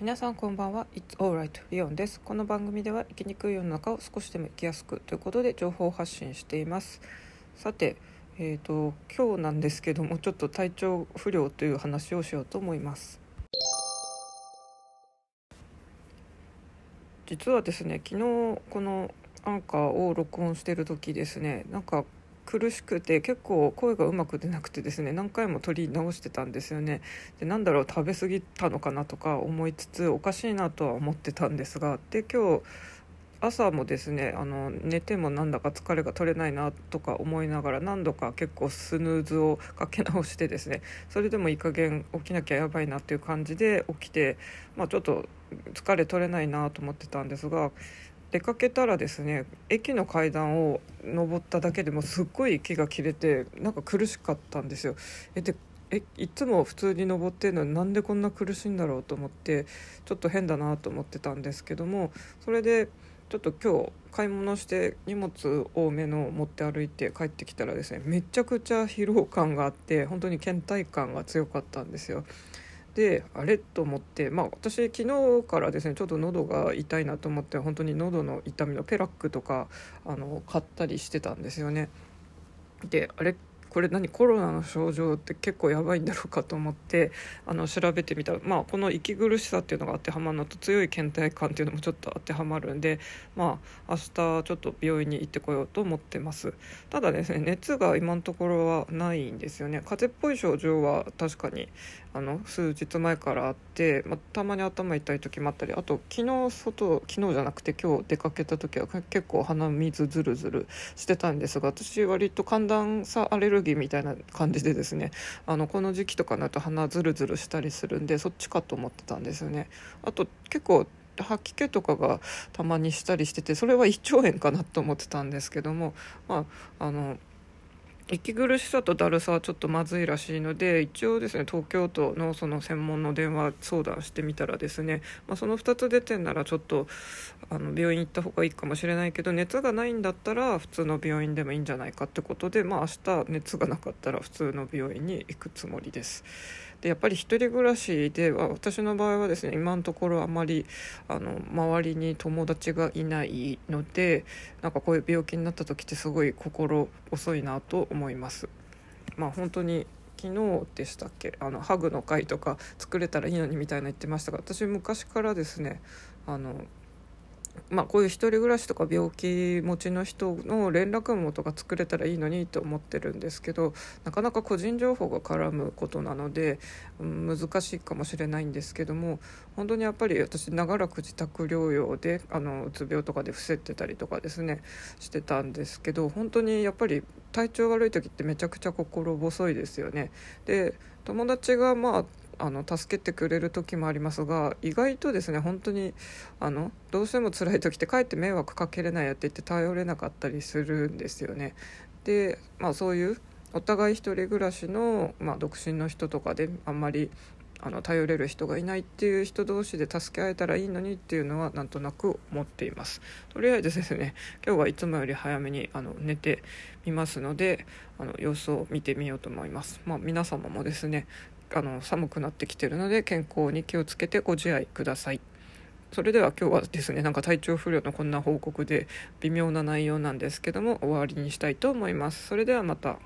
皆さんこんばんは。It's alright リオンです。この番組では生きにくい世の中を少しでも生きやすくということで情報発信しています。さてえーと、今日なんですけどもちょっと体調不良という話をしようと思います。実はですね昨日このアンカーを録音してる時ですねなんか苦しくて結構声がうまく出なくてですね何回も取り直してたんですよね。でなんだろう食べ過ぎたのかなとか思いつつおかしいなとは思ってたんですがで今日朝もですねあの寝てもなんだか疲れが取れないなとか思いながら何度か結構スヌーズをかけ直してですねそれでもいい加減起きなきゃやばいなっていう感じで起きて、まあ、ちょっと疲れ取れないなと思ってたんですが出かけたらですね駅の階段を登っただけでもすっごい息が切れてなんか苦しかったんですよ。えでえいつも普通に登ってるのになんでこんな苦しいんだろうと思ってちょっと変だなと思ってたんですけどもそれでちょっと今日買い物して荷物多めの持って歩いて帰ってきたらですねめちゃくちゃ疲労感があって本当に倦怠感が強かったんですよ。であれと思ってまあ私昨日からですねちょっと喉が痛いなと思って本当に喉の痛みのペラックとかあの買ったりしてたんですよね。であれこれ何？コロナの症状って結構やばいんだろうかと思ってあの調べてみた。ら、まあ、この息苦しさっていうのが当てはまるのと強い倦怠感っていうのもちょっと当てはまるんで、まあ、明日ちょっと病院に行ってこようと思ってます。ただですね熱が今のところはないんですよね。風邪っぽい症状は確かにあの数日前からあって、まあ、たまに頭痛い時もあったりあと昨日外昨日じゃなくて今日出かけた時は結構鼻水ずるずるしてたんですが私割と寒暖差アレルギーみたいな感じでですねあのこの時期とかになると鼻ズルズルしたりするんでそっちかと思ってたんですよね。あと結構吐き気とかがたまにしたりしててそれは胃腸炎かなと思ってたんですけどもまああの息苦しさとだるさはちょっとまずいらしいので一応ですね東京都のその専門の電話相談してみたらですね、まあ、その2つ出てんならちょっとあの病院行った方がいいかもしれないけど熱がないんだったら普通の病院でもいいんじゃないかってことで、まあ、明日熱がなかったら普通の病院に行くつもりです。でやっぱり1人暮らしでは私の場合はですね今のところあまりあの周りに友達がいないのでなんかこういう病気になった時ってすごい心細いなと思思います。まあ、本当に昨日でしたっけ？あのハグの会とか作れたらいいのにみたいな言ってましたが私昔からですねあのまあ、こういう一人暮らしとか病気持ちの人の連絡網とか作れたらいいのにと思ってるんですけどなかなか個人情報が絡むことなので、うん、難しいかもしれないんですけども本当にやっぱり私長らく自宅療養であのうつ病とかで伏せてたりとかですねしてたんですけど本当にやっぱり体調悪い時ってめちゃくちゃ心細いですよね。で友達がまああの助けてくれる時もありますが意外とですね本当にあのどうしても辛い時ってかえって迷惑かけれないやって言って頼れなかったりするんですよね。でまあそういうお互い一人暮らしの、まあ、独身の人とかであんまりあの頼れる人がいないっていう人同士で助け合えたらいいのにっていうのはなんとなく思っていますとりあえずですね今日はいつもより早めにあの寝てみますのであの様子を見てみようと思いますまあ皆様もですねあの寒くなってきてるので健康に気をつけてご自愛ください。それでは今日はですねなんか体調不良のこんな報告で微妙な内容なんですけども終わりにしたいと思います。それではまた。